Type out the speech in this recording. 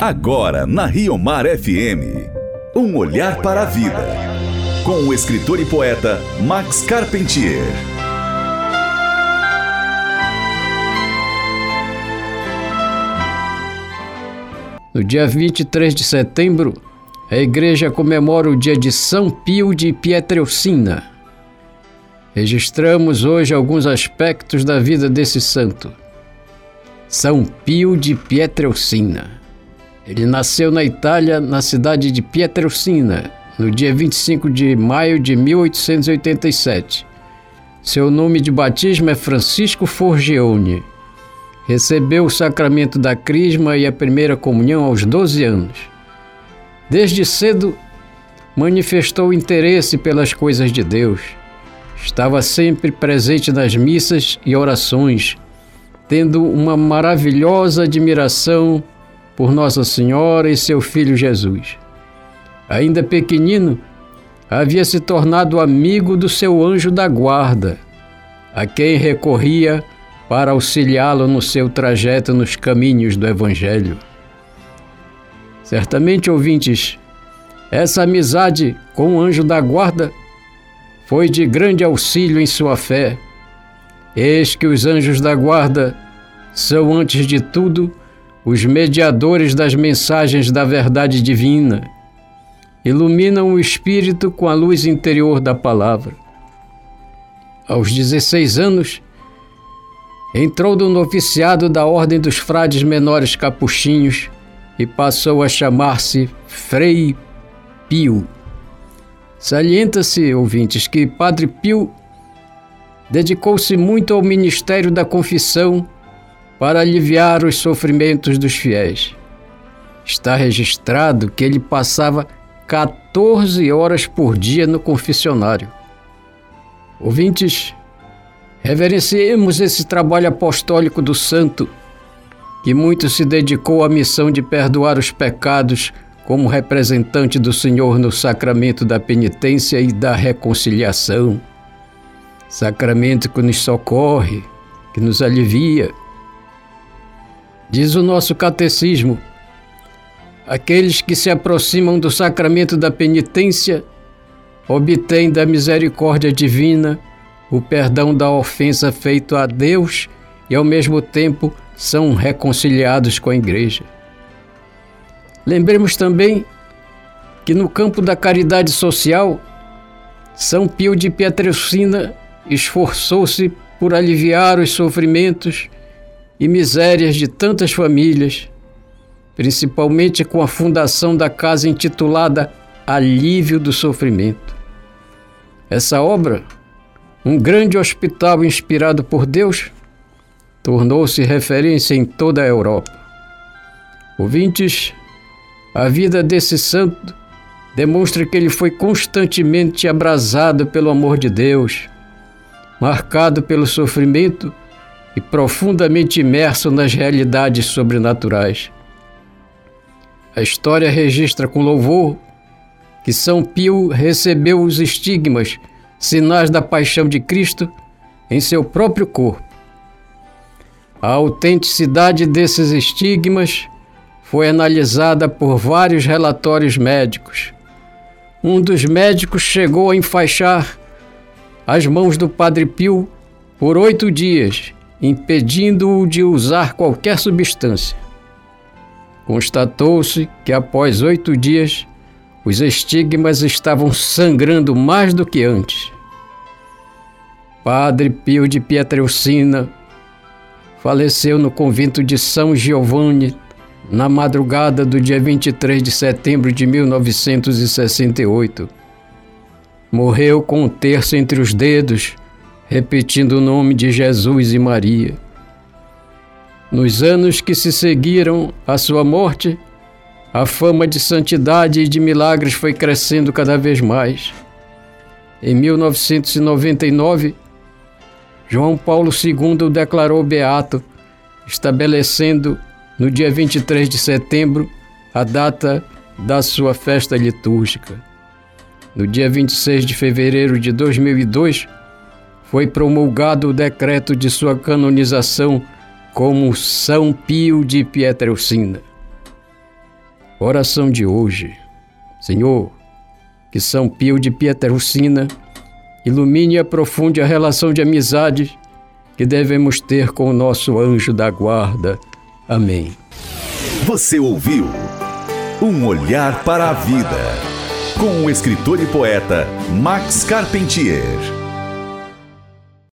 Agora na Rio Mar FM. Um olhar para a vida. Com o escritor e poeta Max Carpentier. No dia 23 de setembro, a igreja comemora o dia de São Pio de Pietrelcina. Registramos hoje alguns aspectos da vida desse santo. São Pio de Pietrelcina. Ele nasceu na Itália, na cidade de Pietrelcina, no dia 25 de maio de 1887. Seu nome de batismo é Francisco Forgione. Recebeu o sacramento da Crisma e a primeira comunhão aos 12 anos. Desde cedo, manifestou interesse pelas coisas de Deus. Estava sempre presente nas missas e orações, tendo uma maravilhosa admiração por Nossa Senhora e seu filho Jesus. Ainda pequenino, havia se tornado amigo do seu anjo da guarda, a quem recorria para auxiliá-lo no seu trajeto nos caminhos do Evangelho. Certamente, ouvintes, essa amizade com o anjo da guarda foi de grande auxílio em sua fé. Eis que os anjos da guarda são, antes de tudo, os mediadores das mensagens da verdade divina, iluminam o espírito com a luz interior da palavra. Aos 16 anos, entrou no noviciado da Ordem dos Frades Menores Capuchinhos e passou a chamar-se Frei Pio. Salienta-se, ouvintes, que Padre Pio dedicou-se muito ao ministério da confissão para aliviar os sofrimentos dos fiéis. Está registrado que ele passava 14 horas por dia no confessionário. Ouvintes, reverenciemos esse trabalho apostólico do santo, que muito se dedicou à missão de perdoar os pecados como representante do Senhor no sacramento da penitência e da reconciliação. Sacramento que nos socorre, que nos alivia Diz o nosso catecismo: aqueles que se aproximam do sacramento da penitência obtêm da misericórdia divina o perdão da ofensa feito a Deus e ao mesmo tempo são reconciliados com a igreja. Lembremos também que no campo da caridade social, São Pio de Pietrelcina esforçou-se por aliviar os sofrimentos e misérias de tantas famílias, principalmente com a fundação da casa intitulada Alívio do Sofrimento. Essa obra, um grande hospital inspirado por Deus, tornou-se referência em toda a Europa. Ouvintes, a vida desse santo demonstra que ele foi constantemente abrasado pelo amor de Deus, marcado pelo sofrimento e profundamente imerso nas realidades sobrenaturais. A história registra com louvor que São Pio recebeu os estigmas, sinais da paixão de Cristo, em seu próprio corpo. A autenticidade desses estigmas foi analisada por vários relatórios médicos. Um dos médicos chegou a enfaixar as mãos do Padre Pio por oito dias impedindo-o de usar qualquer substância. Constatou-se que após oito dias os estigmas estavam sangrando mais do que antes. Padre Pio de Pietrelcina faleceu no convento de São Giovanni na madrugada do dia 23 de setembro de 1968. Morreu com um terço entre os dedos repetindo o nome de Jesus e Maria. Nos anos que se seguiram à sua morte, a fama de santidade e de milagres foi crescendo cada vez mais. Em 1999, João Paulo II o declarou beato, estabelecendo no dia 23 de setembro a data da sua festa litúrgica. No dia 26 de fevereiro de 2002, foi promulgado o decreto de sua canonização como São Pio de Pietrelcina. Oração de hoje. Senhor, que São Pio de Pietrelcina ilumine e aprofunde a relação de amizade que devemos ter com o nosso anjo da guarda. Amém. Você ouviu Um Olhar para a Vida, com o escritor e poeta Max Carpentier.